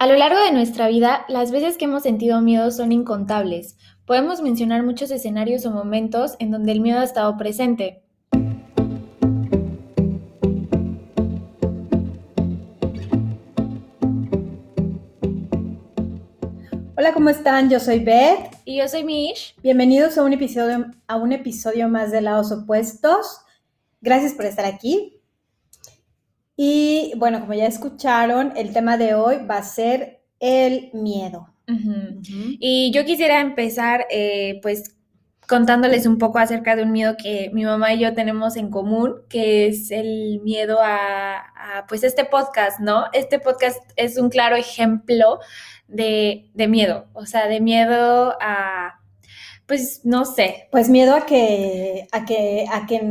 A lo largo de nuestra vida, las veces que hemos sentido miedo son incontables. Podemos mencionar muchos escenarios o momentos en donde el miedo ha estado presente. Hola, ¿cómo están? Yo soy Beth. Y yo soy Mish. Bienvenidos a un episodio, a un episodio más de Lados Opuestos. Gracias por estar aquí. Y bueno, como ya escucharon, el tema de hoy va a ser el miedo. Y yo quisiera empezar, eh, pues, contándoles un poco acerca de un miedo que mi mamá y yo tenemos en común, que es el miedo a, a pues, este podcast, ¿no? Este podcast es un claro ejemplo de, de miedo, o sea, de miedo a pues no sé. Pues miedo a que, a que, a que,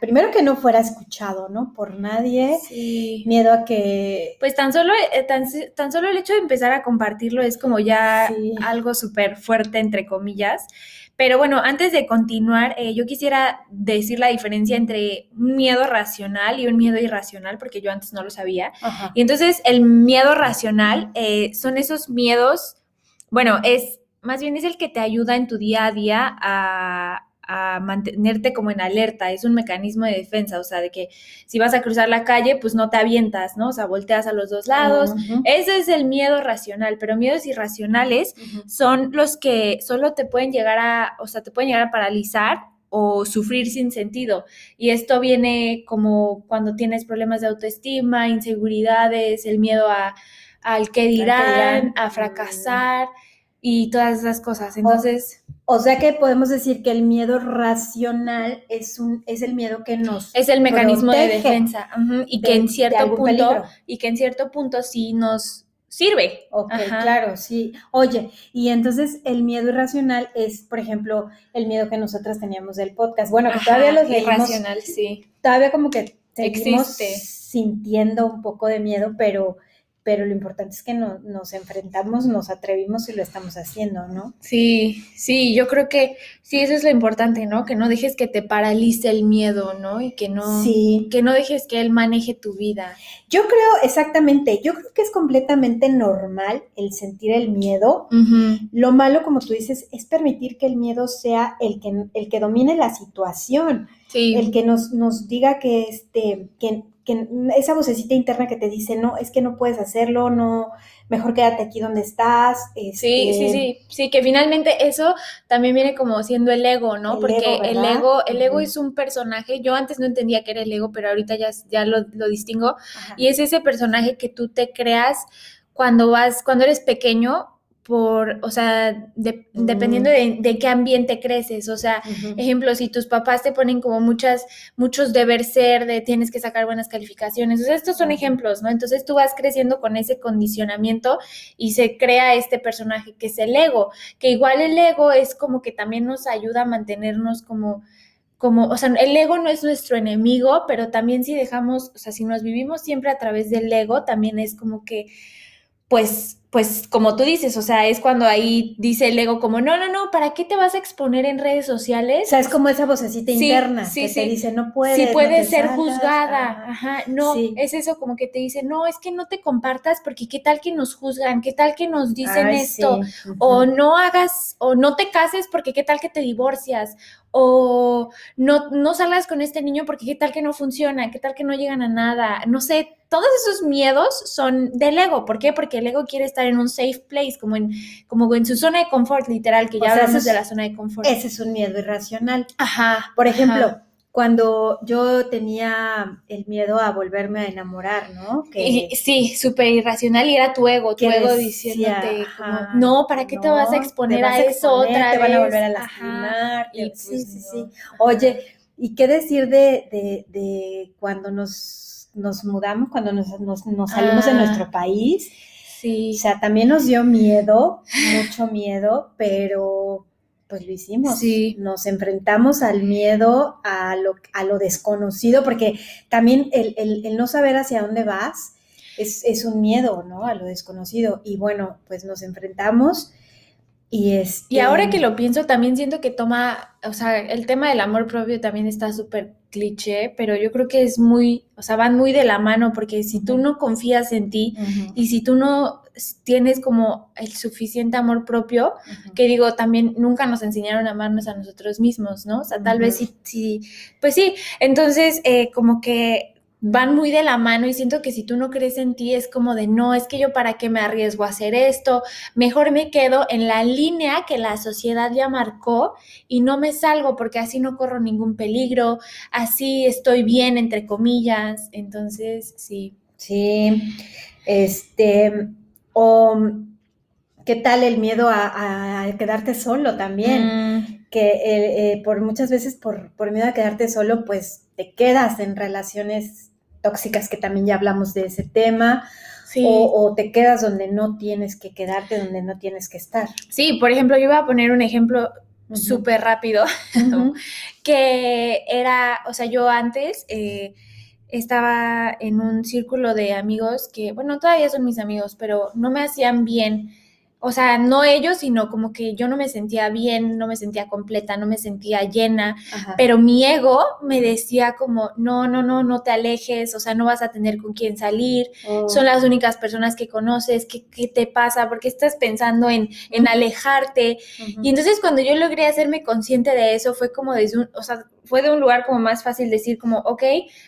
primero que no fuera escuchado, ¿no? Por nadie. Sí. Miedo a que. Pues tan solo, eh, tan, tan, solo el hecho de empezar a compartirlo es como ya algo súper fuerte, entre comillas. Pero bueno, antes de continuar, eh, yo quisiera decir la diferencia entre un miedo racional y un miedo irracional, porque yo antes no lo sabía. Y entonces el miedo racional eh, son esos miedos, bueno, es más bien es el que te ayuda en tu día a día a, mantenerte como en alerta, es un mecanismo de defensa, o sea, de que si vas a cruzar la calle, pues no te avientas, ¿no? O sea, volteas a los dos lados. Ese es el miedo racional, pero miedos irracionales son los que solo te pueden llegar a, o sea, te pueden llegar a paralizar o sufrir sin sentido. Y esto viene como cuando tienes problemas de autoestima, inseguridades, el miedo a, al que dirán, a fracasar y todas esas cosas. Entonces... O, sea que podemos decir que el miedo racional es un es el miedo que nos es el mecanismo de defensa y que en cierto punto y que en cierto punto sí nos sirve. Ok, claro, sí. Oye, y entonces el miedo irracional es, por ejemplo, el miedo que nosotras teníamos del podcast. Bueno, que todavía lo irracional, sí. Todavía como que seguimos sintiendo un poco de miedo, pero pero lo importante es que no, nos enfrentamos, nos atrevimos y lo estamos haciendo, ¿no? Sí, sí, yo creo que sí, eso es lo importante, ¿no? Que no dejes que te paralice el miedo, ¿no? Y que no, que no dejes que él maneje tu vida. Yo creo, exactamente, yo creo que es completamente normal el sentir el miedo. Lo malo, como tú dices, es permitir que el miedo sea el que, el que domine la situación. El que nos, nos diga que, este, que, que esa vocecita interna que te dice, no, es que no puedes hacerlo, no, mejor quédate aquí donde estás. Sí, sí, este sí, sí, que finalmente eso también viene como siendo el ego, ¿no? Porque el ego, el ego es un personaje, yo antes no entendía que era el ego, pero ahorita ya, ya lo, lo distingo, y es ese personaje que tú te creas cuando vas, cuando eres pequeño, por, o sea, dependiendo mm. de, qué ambiente creces. O sea, ejemplo, si tus papás te ponen como muchas, muchos deber ser, de tienes que sacar buenas calificaciones. O sea, estos son ejemplos, ¿no? Entonces tú vas creciendo con ese condicionamiento y se crea este personaje que es el ego, que igual el ego es como que también nos ayuda a mantenernos como como, o sea, el ego no es nuestro enemigo, pero también si dejamos, o sea, si nos vivimos siempre a través del ego, también es como que, pues, pues como tú dices, o sea, es cuando ahí dice el ego como, no, no, no, ¿para qué te vas a exponer en redes sociales? O sea, es como esa vocecita interna que te dice, no puedes. Sí, puede ser juzgada, ajá, no, es eso como que te dice, no, es que no te compartas porque qué tal que nos juzgan, qué tal que nos dicen esto, o no hagas, o no te cases porque qué tal que te divorcias, o no, no salgas con este niño porque qué tal que no funciona, qué tal que no llegan a nada, no sé, todos esos miedos son del ego. ¿Por qué? Porque el ego quiere estar en un safe place, como en, como en su zona de confort, literal, que ya hablamos de la zona de confort. Ese es un miedo irracional. Ajá. Por ejemplo, cuando yo tenía el miedo a volverme a enamorar, ¿no? Que, sí, súper irracional y era tu ego, tu ego diciéndote, no, ¿para qué te vas a exponer a, eso otra Te van a volver a lastimar. sí, pues sí, sí. Oye, ¿y qué decir de, de, de cuando nos nos mudamos, cuando nos, salimos de ah. nuestro país. Sí. O sea, también nos dio miedo, mucho miedo, pero pues lo hicimos. Sí. Nos enfrentamos al miedo, a lo, a lo desconocido, porque también el, no saber hacia dónde vas es, es, un miedo, ¿no? A lo desconocido. Y bueno, pues nos enfrentamos y, este... y ahora que lo pienso, también siento que toma, o sea, el tema del amor propio también está súper cliché, pero yo creo que es muy, o sea, van muy de la mano, porque si tú no confías en ti y si tú no tienes como el suficiente amor propio, que digo, también nunca nos enseñaron a amarnos a nosotros mismos, ¿no? O sea, tal vez sí, sí, pues sí, entonces eh, como que van muy de la mano y siento que si tú no crees en ti es como de no, es que yo para qué me arriesgo a hacer esto, mejor me quedo en la línea que la sociedad ya marcó y no me salgo porque así no corro ningún peligro, así estoy bien entre comillas, entonces sí. Sí, este, o qué tal el miedo a, quedarte solo también, mm. que eh, eh, por muchas veces por, por miedo a quedarte solo, pues te quedas en relaciones tóxicas, que también ya hablamos de ese tema. O, te quedas donde no tienes que quedarte, donde no tienes que estar. Sí, por ejemplo, yo voy a poner un ejemplo súper rápido, que era, o sea, yo antes eh, estaba en un círculo de amigos que, bueno, todavía son mis amigos, pero no me hacían bien o sea, no ellos, sino como que yo no me sentía bien, no me sentía completa, no me sentía llena, pero mi ego me decía como, no, no, no, no te alejes, o sea, no vas a tener con quién salir, oh. son las únicas personas que conoces, ¿qué, qué te pasa? ¿Por qué estás pensando en, en alejarte? Y entonces cuando yo logré hacerme consciente de eso, fue como desde un, o sea, fue de un lugar como más fácil decir como, ok,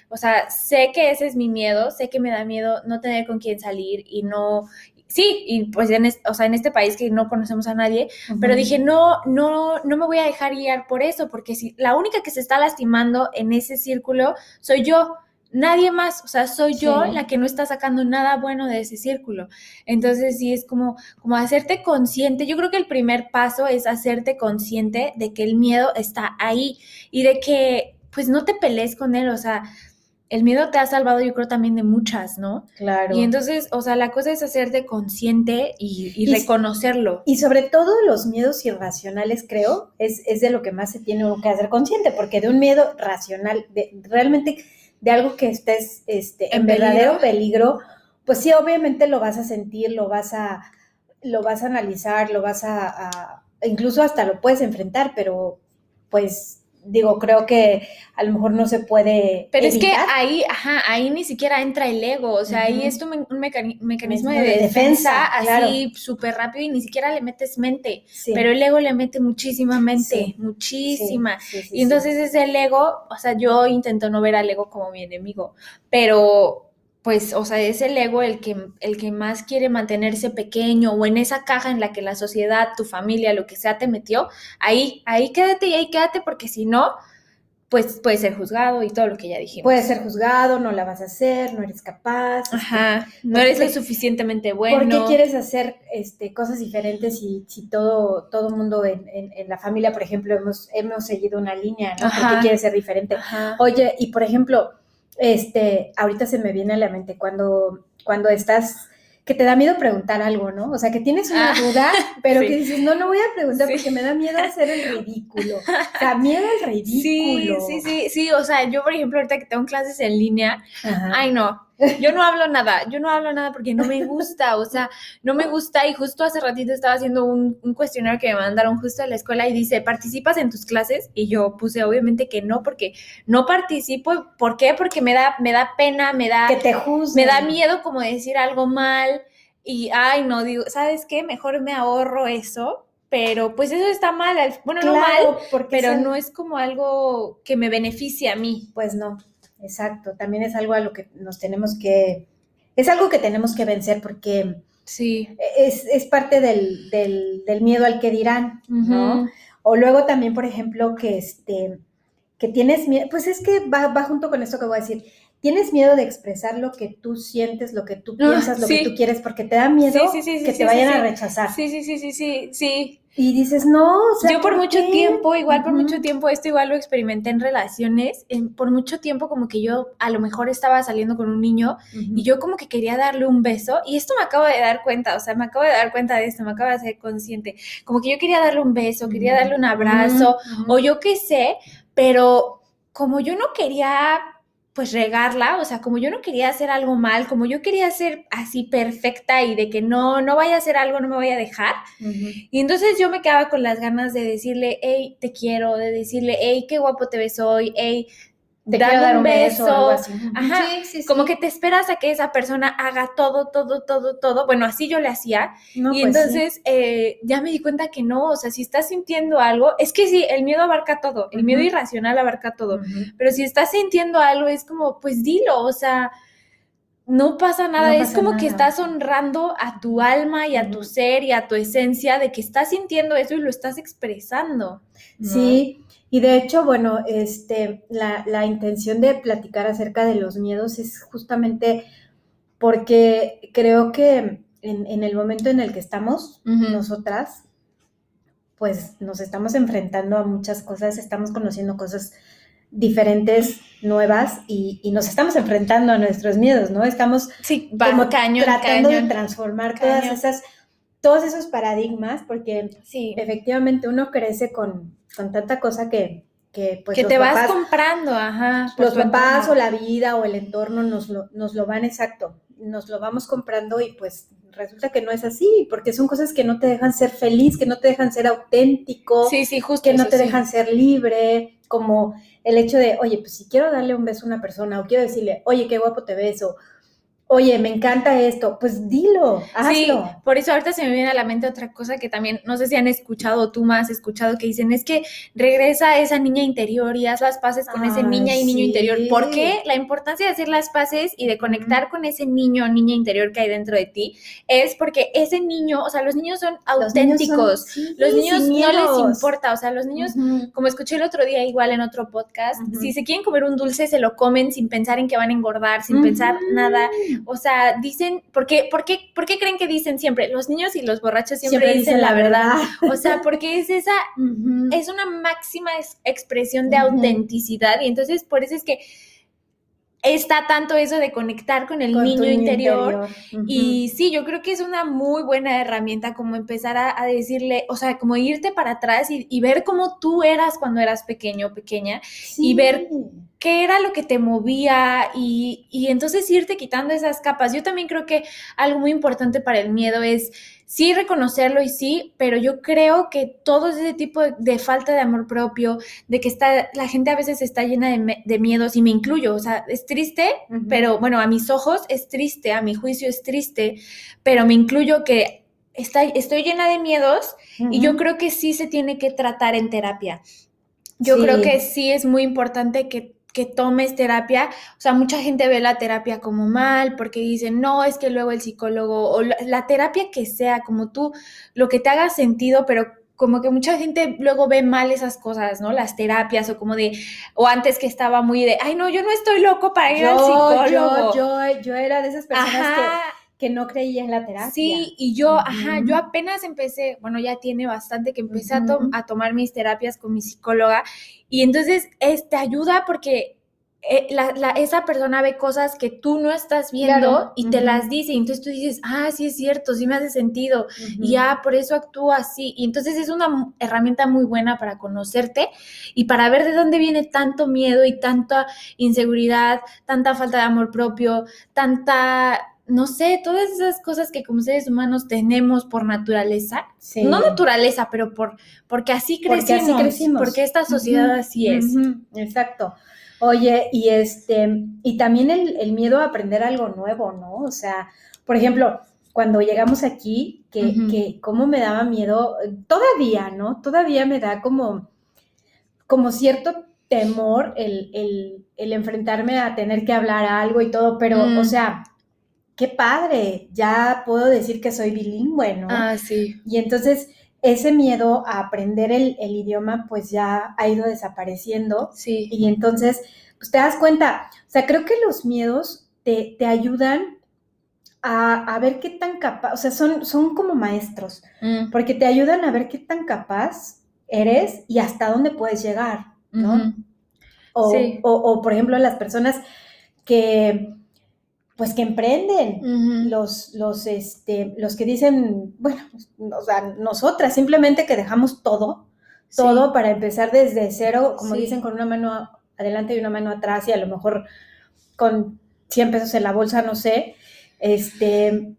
o sea, sé que ese es mi miedo, sé que me da miedo no tener con quién salir y no, sí, y pues en, o sea, en este país que no conocemos a nadie, pero dije, no, no, no me voy a dejar guiar por eso, porque si la única que se está lastimando en ese círculo soy yo, nadie más, o sea, soy yo la que no está sacando nada bueno de ese círculo. Entonces, sí, es como, como hacerte consciente, yo creo que el primer paso es hacerte consciente de que el miedo está ahí y de que pues no te pelees con él, o sea, el miedo te ha salvado, yo creo, también de muchas, ¿no? Claro. Y entonces, o sea, la cosa es hacerte consciente y, reconocerlo. Y sobre todo los miedos irracionales, creo, es, es, de lo que más se tiene que hacer consciente, porque de un miedo racional, de, realmente de algo que estés este, en, verdadero peligro, pues sí, obviamente lo vas a sentir, lo vas a, lo vas a analizar, lo vas a, a incluso hasta lo puedes enfrentar, pero pues digo, creo que a lo mejor no se puede. Pero es que ahí, ajá, ahí ni siquiera entra el ego, o sea, ahí es un, mecanismo de, defensa, así súper rápido y ni siquiera le metes mente, pero el ego le mete muchísima mente, muchísima. y entonces es el ego, o sea, yo intento no ver al ego como mi enemigo, pero pues, o sea, es el ego el que, el que más quiere mantenerse pequeño o en esa caja en la que la sociedad, tu familia, lo que sea, te metió, ahí, ahí quédate y ahí quédate porque si no, pues puede ser juzgado y todo lo que ya dijimos. Puede ser juzgado, no la vas a hacer, no eres capaz. Este, Ajá, no eres lo suficientemente bueno. ¿Por qué quieres hacer este, cosas diferentes si, si todo todo mundo en, en, la familia, por ejemplo, hemos, hemos seguido una línea, ¿no? ¿Por qué quieres ser diferente? Oye, y por ejemplo, este, ahorita se me viene a la mente cuando, cuando estás, que te da miedo preguntar algo, ¿no? O sea, que tienes una ah, duda, pero que dices, no, no voy a preguntar porque me da miedo hacer el ridículo. O sea, miedo al ridículo. Sí, sí, sí, sí, o sea, yo, por ejemplo, ahorita que tengo clases en línea, ay, no, yo no hablo nada, yo no hablo nada porque no me gusta, o sea, no me gusta y justo hace ratito estaba haciendo un, cuestionario que me mandaron justo a la escuela y dice, ¿participas en tus clases? Y yo puse obviamente que no, porque no participo, ¿por qué? Porque me da, me da pena, me da... Que te Me da miedo como decir algo mal y, ay, no, digo, ¿sabes qué? Mejor me ahorro eso pero pues eso está mal, bueno, no mal, pero no es como algo que me beneficie a mí. Pues no exacto. También es algo a lo que nos tenemos que, es algo que tenemos que vencer porque sí. es, parte del, del, miedo al que dirán, ¿no? O luego también, por ejemplo, que este, que tienes miedo, pues es que va, va junto con esto que voy a decir, tienes miedo de expresar lo que tú sientes, lo que tú ah, piensas, lo que tú quieres, porque te da miedo que te vayan a rechazar. Sí, sí, sí, sí, sí, sí. Y dices, no, o sea, yo por, mucho tiempo, igual por mucho tiempo, esto igual lo experimenté en relaciones, por mucho tiempo como que yo a lo mejor estaba saliendo con un niño y yo como que quería darle un beso y esto me acabo de dar cuenta, o sea, me acabo de dar cuenta de esto, me acabo de ser consciente, como que yo quería darle un beso, quería darle un abrazo o yo qué sé, pero como yo no quería pues regarla, o sea, como yo no quería hacer algo mal, como yo quería ser así perfecta y de que no, no vaya a hacer algo, no me voy a dejar. Y entonces yo me quedaba con las ganas de decirle, hey, te quiero, de decirle, hey, qué guapo te ves hoy, hey, dar un, beso, Ajá, como que te esperas a que esa persona haga todo, todo, todo, todo. Bueno, así yo le hacía. y pues entonces eh, ya me di cuenta que no, o sea, si estás sintiendo algo, es que sí, el miedo abarca todo, el miedo irracional abarca todo, pero si estás sintiendo algo es como, pues dilo, o sea, no pasa nada, es como que estás honrando a tu alma y a tu ser y a tu esencia de que estás sintiendo eso y lo estás expresando. Sí, y de hecho, bueno, este, la, intención de platicar acerca de los miedos es justamente porque creo que en, el momento en el que estamos, nosotras, pues nos estamos enfrentando a muchas cosas, estamos conociendo cosas diferentes, nuevas, y, nos estamos enfrentando a nuestros miedos, ¿no? Estamos como tratando de transformar todas esas, todos esos paradigmas, porque sí. efectivamente uno crece con, con tanta cosa que, que, pues, que te vas comprando, ajá. Los papás o la vida o el entorno nos lo, nos lo van exacto, nos lo vamos comprando y pues resulta que no es así, porque son cosas que no te dejan ser feliz, que no te dejan ser auténtico, sí, sí, justo que no te dejan ser libre, como el hecho de, oye, pues si quiero darle un beso a una persona o quiero decirle, oye, qué guapo te beso, oye, me encanta esto, pues dilo, hazlo. Sí, por eso ahorita se me viene a la mente otra cosa que también, no sé si han escuchado, tú más escuchado, que dicen, es que regresa esa niña interior y haz las paces con ese niña y niño interior. ¿Por qué? La importancia de hacer las paces y de conectar con ese niño o niña interior que hay dentro de ti es porque ese niño, o sea, los niños son auténticos, los niños, no les importa, o sea, los niños, como escuché el otro día igual en otro podcast, si se quieren comer un dulce, se lo comen sin pensar en que van a engordar, sin pensar nada o sea, dicen, ¿por qué, por qué, por qué creen que dicen siempre? Los niños y los borrachos siempre, dicen, la verdad. O sea, porque es esa, es una máxima expresión de autenticidad y entonces por eso es que está tanto eso de conectar con el niño, interior. Y sí, yo creo que es una muy buena herramienta como empezar a, decirle, o sea, como irte para atrás y, ver cómo tú eras cuando eras pequeño o pequeña y ver qué era lo que te movía y, y entonces irte quitando esas capas. Yo también creo que algo muy importante para el miedo es sí reconocerlo y sí, pero yo creo que todo ese tipo de, falta de amor propio, de que está, la gente a veces está llena de, miedos y me incluyo, o sea, es triste, pero bueno, a mis ojos es triste, a mi juicio es triste, pero me incluyo que está, estoy llena de miedos y yo creo que sí se tiene que tratar en terapia. Yo creo que sí es muy importante que que tomes terapia, o sea, mucha gente ve la terapia como mal porque dicen, no, es que luego el psicólogo o la, terapia que sea, como tú, lo que te haga sentido, pero como que mucha gente luego ve mal esas cosas, ¿no? Las terapias o como de, o antes que estaba muy de, ay, no, yo no estoy loco para ir al psicólogo. Yo, yo, yo era de esas personas que que no creía en la terapia. Sí, y yo, ajá, yo apenas empecé, bueno, ya tiene bastante que empecé a, tomar mis terapias con mi psicóloga y entonces este ayuda porque eh, esa persona ve cosas que tú no estás viendo y te las dice y entonces tú dices, ah, sí es cierto, sí me hace sentido y ya por eso actúo así y entonces es una herramienta muy buena para conocerte y para ver de dónde viene tanto miedo y tanta inseguridad, tanta falta de amor propio, tanta no sé, todas esas cosas que como seres humanos tenemos por naturaleza, no naturaleza, pero por porque así crecimos, porque, esta sociedad así es. Exacto. Oye, y este, y también el, miedo a aprender algo nuevo, ¿no? O sea, por ejemplo, cuando llegamos aquí, que, que cómo me daba miedo, todavía, ¿no? Todavía me da como, como cierto temor el, el, enfrentarme a tener que hablar algo y todo, pero, o sea, qué padre, ya puedo decir que soy bilingüe, ¿no? Ah, sí. Y entonces ese miedo a aprender el, idioma pues ya ha ido desapareciendo. Sí. Y entonces, pues te das cuenta, o sea, creo que los miedos te, ayudan a, ver qué tan capaz, o sea, son, son como maestros, mm. porque te ayudan a ver qué tan capaz eres y hasta dónde puedes llegar, ¿no? sí. o, o, por ejemplo, las personas que pues que emprenden, los, los, este, los que dicen, bueno, o sea, nosotras simplemente que dejamos todo, todo para empezar desde cero, como dicen, con una mano adelante y una mano atrás y a lo mejor con 100 pesos en la bolsa, no sé, Este,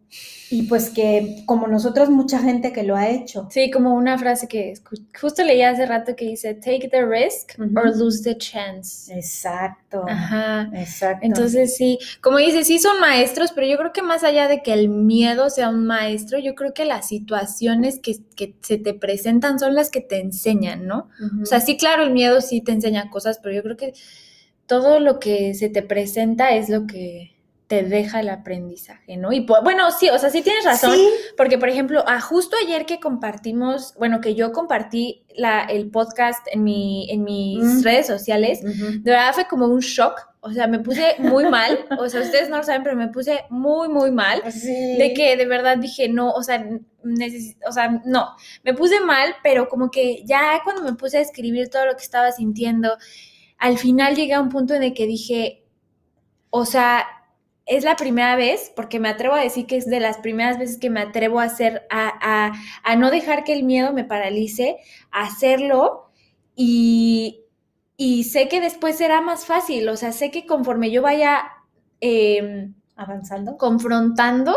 y pues que como nosotros mucha gente que lo ha hecho. Sí, como una frase que justo leí hace rato que dice, take the risk or lose the chance. Exacto. Ajá. Exacto. Entonces sí, como dice, sí son maestros, pero yo creo que más allá de que el miedo sea un maestro, yo creo que las situaciones que, se te presentan son las que te enseñan, ¿no? O sea, sí, claro, el miedo sí te enseña cosas, pero yo creo que todo lo que se te presenta es lo que te deja el aprendizaje, ¿no? Y bueno, sí, o sea, sí tienes razón, porque por ejemplo, a justo ayer que compartimos, bueno, que yo compartí la, el podcast en, mi, en mis mm. redes sociales, de verdad fue como un shock, o sea, me puse muy mal, o sea, ustedes no lo saben, pero me puse muy, muy mal, de que de verdad dije, no, o sea, o sea, no, me puse mal, pero como que ya cuando me puse a escribir todo lo que estaba sintiendo, al final llegué a un punto en el que dije, o sea, es la primera vez, porque me atrevo a decir que es de las primeras veces que me atrevo a hacer, a, no dejar que el miedo me paralice, a hacerlo. Y, sé que después será más fácil, o sea, sé que conforme yo vaya... Em, avanzando. Confrontando,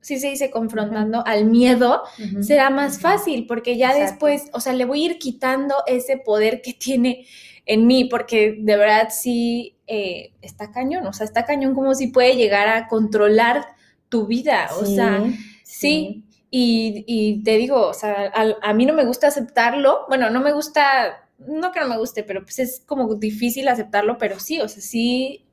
sí se dice confrontando al miedo, será más fácil, porque ya después, o sea, le voy a ir quitando ese poder que tiene en mí, porque de verdad sí eh, está cañón, o sea, está cañón como si puede llegar a controlar tu vida, o sea, sí. Y, te digo, o sea, a, mí no me gusta aceptarlo, bueno, no me gusta, no que no me guste, pero pues es como difícil aceptarlo, pero sí, o sea, sí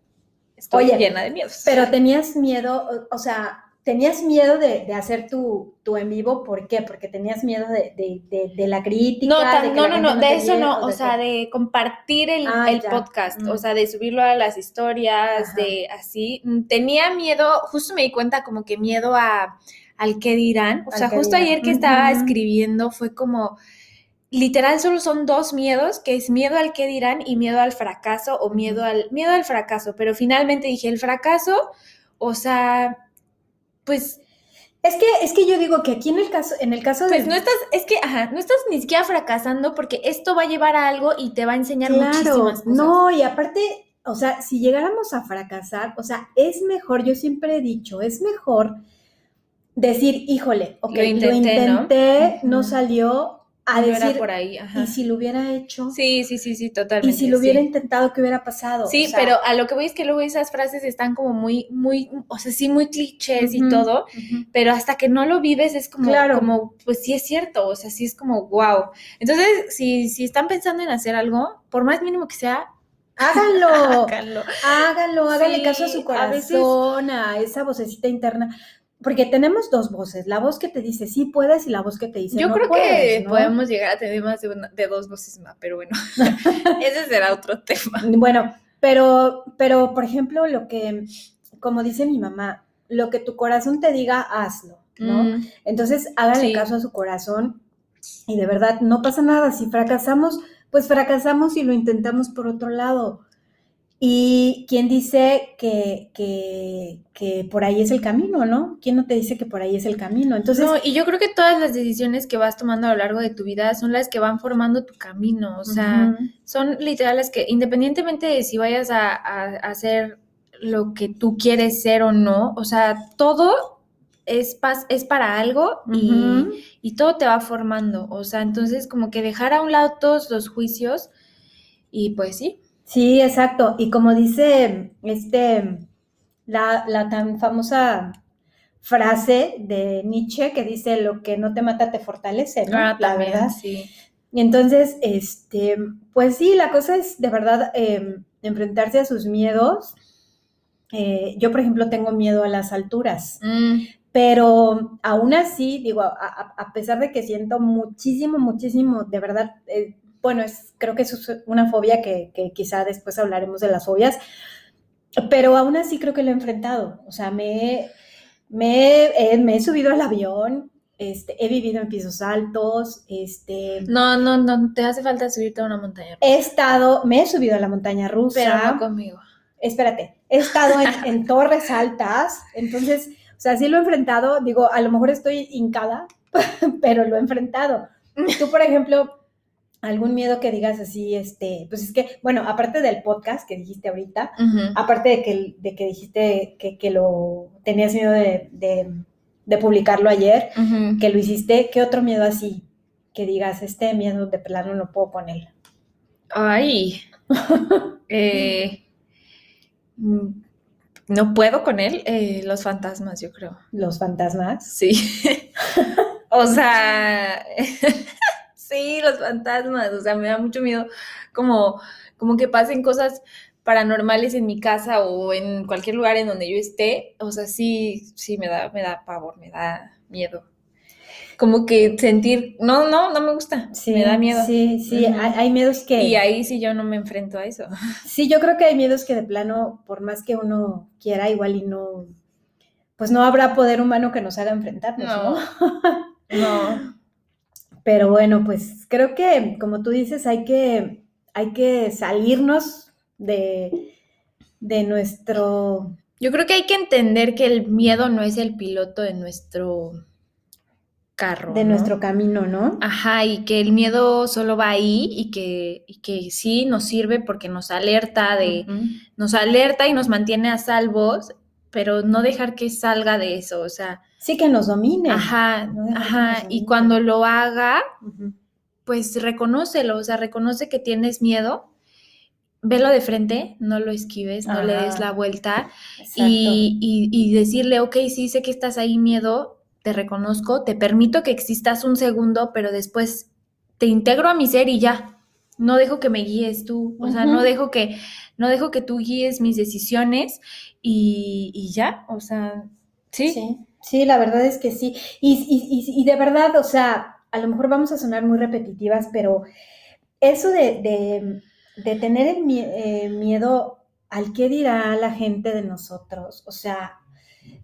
estoy llena de miedos. Pero tenías miedo, o sea, tenías miedo de, hacer tu, tu, en vivo, ¿por qué? Porque tenías miedo de, la crítica. No, no, no, no, de eso no, o, sea, de compartir el, ah, podcast, o mm. sea, de subirlo a las historias, de así. Tenía miedo, justo me di cuenta como que miedo a al que dirán, o sea, justo ayer que estaba escribiendo fue como, literal solo son dos miedos, que es miedo al que dirán y miedo al fracaso o miedo al, miedo al fracaso, pero finalmente dije, el fracaso, o sea pues es que, es que yo digo que aquí en el caso, en el caso pues no estás, es que, ajá, no estás ni siquiera fracasando porque esto va a llevar a algo y te va a enseñar muchísimas cosas. No, y aparte, o sea, si llegáramos a fracasar, o sea, es mejor, yo siempre he dicho, es mejor decir, híjole, ok, lo intenté, ¿no? salió, a decir, por ahí, y si lo hubiera hecho. Sí, sí, sí, sí, totalmente. Y si lo hubiera intentado, ¿qué hubiera pasado? Sí, pero a lo que voy es que luego esas frases están como muy, muy, o sea, sí, muy clichés y todo, pero hasta que no lo vives es como, claro. como, pues sí es cierto, o sea, sí es como, wow. Entonces, si, si están pensando en hacer algo, por más mínimo que sea, Háganlo, háganlo, háganlo, háganle caso a su corazón, a, a esa vocecita interna. Porque tenemos dos voces, la voz que te dice sí puedes y la voz que te dice Yo no creo que podemos llegar a tener más de, dos voces más, pero bueno, ese será otro tema. Bueno, pero, pero por ejemplo, lo que, como dice mi mamá, lo que tu corazón te diga, hazlo, ¿no? Mm. Entonces, háganle caso a su corazón y de verdad, no pasa nada. Si fracasamos, pues fracasamos y lo intentamos por otro lado. Y quién dice que, que, por ahí es el camino, ¿no? ¿Quién no te dice que por ahí es el camino? Entonces, no, y yo creo que todas las decisiones que vas tomando a lo largo de tu vida son las que van formando tu camino. O sea, son literales que independientemente de si vayas a, hacer lo que tú quieres ser o no, o sea, todo es, es para algo y, y todo te va formando. O sea, entonces como que dejar a un lado todos los juicios y pues sí, Sí, exacto. Y como dice este, la, la tan famosa frase de Nietzsche que dice lo que no te mata te fortalece, ¿no? Ah, la verdad. Sí. Y entonces, este, pues sí, la cosa es de verdad em, enfrentarse a sus miedos. Eh, yo, por ejemplo, tengo miedo a las alturas, mm. pero aún así, digo, a, pesar de que siento muchísimo, muchísimo, de verdad, eh, bueno, es, creo que es una fobia que, quizá después hablaremos de las fobias, pero aún así creo que lo he enfrentado. O sea, me, me, me he subido al avión, este, he vivido en pisos altos, este... No, no, no, te hace falta subirte a una montaña rusa. He estado, me he subido a la montaña rusa. Pero no conmigo. Espérate, he estado en, torres altas, entonces, o sea, sí lo he enfrentado, digo, a lo mejor estoy hincada, pero lo he enfrentado. Tú, por ejemplo, algún miedo que digas así, este, pues es que, bueno, aparte del podcast que dijiste ahorita, aparte de que, de que dijiste que, que lo tenías miedo de, de, publicarlo ayer, que lo hiciste, ¿qué otro miedo así? Que digas, este miedo de plano no puedo con él. Ay, eh, no puedo con él, eh, los fantasmas, yo creo. ¿Los fantasmas? Sí. o sea, sí, los fantasmas, o sea, me da mucho miedo como, como que pasen cosas paranormales en mi casa o en cualquier lugar en donde yo esté, o sea, sí, sí me da, me da pavor, me da miedo como que sentir, no, no, no me gusta, sí, me da miedo. Sí, sí, hay, miedos que... Y ahí sí yo no me enfrento a eso. Sí, yo creo que hay miedos que de plano, por más que uno quiera, igual y no, pues no habrá poder humano que nos haga enfrentarnos, ¿no? No. Pero bueno, pues creo que, como tú dices, hay que, hay que salirnos de, de nuestro... Yo creo que hay que entender que el miedo no es el piloto de nuestro carro. De nuestro camino, ¿no? Ajá, y que el miedo solo va ahí y que, que sí nos sirve porque nos alerta de, nos alerta y nos mantiene a salvos, pero no dejar que salga de eso, o sea. Sí, que nos domine. Ajá, ajá, y cuando lo haga, pues reconócelo, o sea, reconoce que tienes miedo, velo de frente, no lo esquives, no le des la vuelta y, y, y, decirle, ok, sí, sé que estás ahí miedo, te reconozco, te permito que existas un segundo, pero después te integro a mi ser y ya. No dejo que me guíes tú, o sea, no dejo que, no dejo que tú guíes mis decisiones y, ya, o sea, ¿sí? sí. la verdad es que sí. Y, de verdad, o sea, a lo mejor vamos a sonar muy repetitivas, pero eso de, tener el eh, miedo al qué dirá la gente de nosotros, o sea,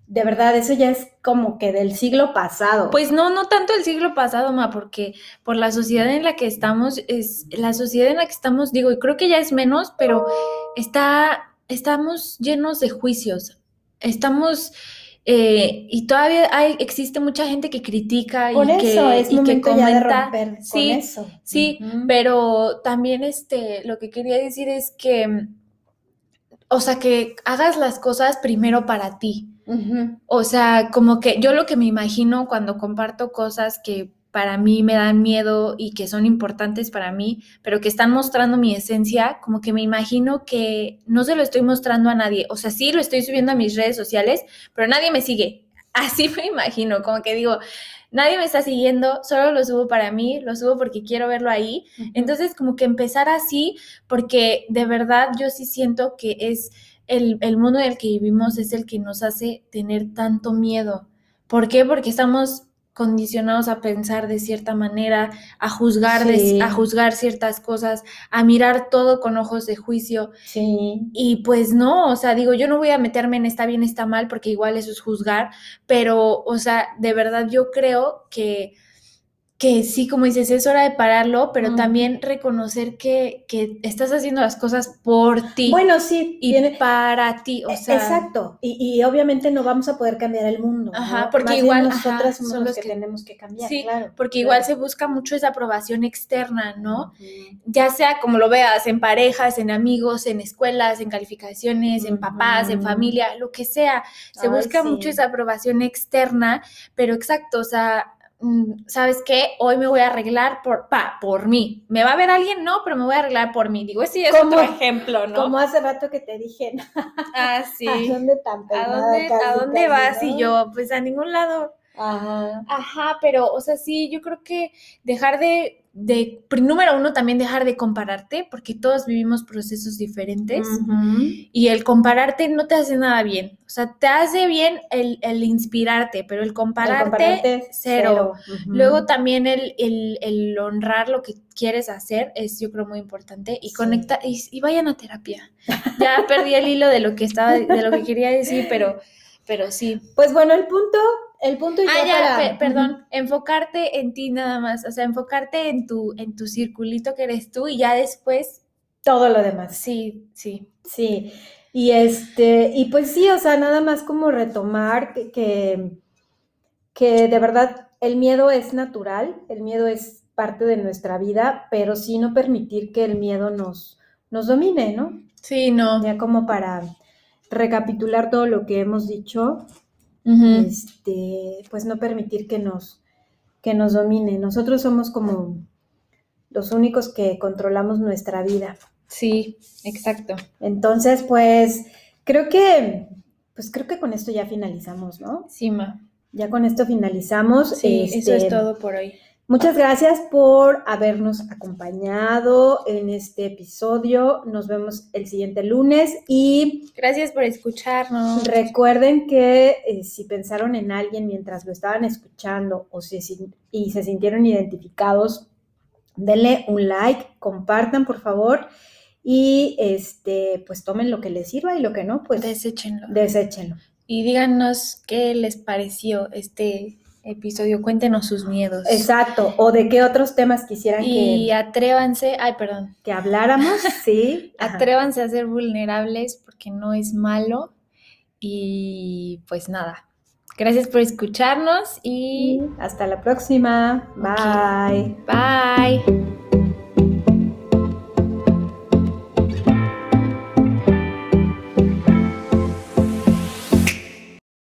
de verdad, eso ya es como que del siglo pasado. Pues no, no tanto del siglo pasado, Ma, porque por la sociedad en la que estamos, es la sociedad en la que estamos, digo, y creo que ya es menos, pero está, estamos llenos de juicios. Estamos, eh, y todavía hay, existe mucha gente que critica y, que, es y que comenta. sí, eso. Sí, pero también este, lo que quería decir es que, o sea, que hagas las cosas primero para ti o sea, como que yo lo que me imagino cuando comparto cosas que para mí me dan miedo y que son importantes para mí, pero que están mostrando mi esencia, como que me imagino que no se lo estoy mostrando a nadie. O sea, sí lo estoy subiendo a mis redes sociales, pero nadie me sigue. Así me imagino, como que digo, nadie me está siguiendo, solo lo subo para mí, lo subo porque quiero verlo ahí. Entonces, como que empezar así, porque de verdad yo sí siento que es el, mundo en el que vivimos es el que nos hace tener tanto miedo. ¿Por qué? Porque estamos condicionados a pensar de cierta manera, a juzgar, a juzgar ciertas cosas, a mirar todo con ojos de juicio. Sí. Y pues no, o sea, digo, yo no voy a meterme en está bien, está mal, porque igual eso es juzgar, pero, o sea, de verdad yo creo que que sí, como dices, es hora de pararlo, pero también reconocer que, que, estás haciendo las cosas por ti. Bueno, sí. Y para ti, o e, sea. Exacto. Y, y, obviamente no vamos a poder cambiar el mundo. Ajá, porque igual nosotras somos los que, tenemos que cambiar. Sí, claro, porque igual se busca mucho esa aprobación externa, ¿no? Ya sea como lo veas, en parejas, en amigos, en escuelas, en calificaciones, en papás, en familia, lo que sea. Se busca mucho esa aprobación externa, pero exacto, o sea, ¿sabes qué? Hoy me voy a arreglar por, pa, por mí. ¿Me va a ver alguien? No, pero me voy a arreglar por mí. Digo, sí, es otro ejemplo, ¿no? Como hace rato que te dije, ah, sí. ¿A dónde tan ¿A dónde, ¿a dónde vas? Y yo, pues a ningún lado. Ajá. Ajá, pero, o sea, sí, yo creo que dejar de de, número uno, también dejar de compararte, porque todos vivimos procesos diferentes y el compararte no te hace nada bien. O sea, te hace bien el, el inspirarte, pero el compararte, cero. Luego también el, el, honrar lo que quieres hacer es, yo creo, muy importante y conecta y, y, vayan a terapia. Ya perdí el hilo de lo que estaba, de lo que quería decir, pero, pero sí. Pues bueno, el punto el punto ah, ya, perdón, enfocarte en ti nada más, o sea, enfocarte en tu, en tu circulito que eres tú y ya después todo lo demás. Sí, sí. Sí. Y este, y pues sí, o sea, nada más como retomar que, que, que de verdad el miedo es natural, el miedo es parte de nuestra vida, pero sí no permitir que el miedo nos, nos domine, ¿no? Sí, no. Ya como para recapitular todo lo que hemos dicho, este, pues no permitir que nos, que nos domine. Nosotros somos como los únicos que controlamos nuestra vida. Sí, exacto. Entonces, pues creo que, pues creo que con esto ya finalizamos, ¿no? Sí, ma. Ya con esto finalizamos. Sí, eso es este, todo por hoy. Muchas gracias por habernos acompañado en este episodio. Nos vemos el siguiente lunes y... Gracias por escucharnos. Recuerden que eh, si pensaron en alguien mientras lo estaban escuchando o si, y se sintieron identificados, denle un like, compartan por favor y este, pues tomen lo que les sirva y lo que no, pues deséchenlo. Deséchenlo. Y díganos qué les pareció este episodio, cuéntenos sus miedos. Exacto, o de qué otros temas quisieran que... Y atrévanse, ay, perdón. Que habláramos, sí. atrévanse a ser vulnerables porque no es malo. Y pues nada, gracias por escucharnos y... Hasta la próxima. Bye. Bye.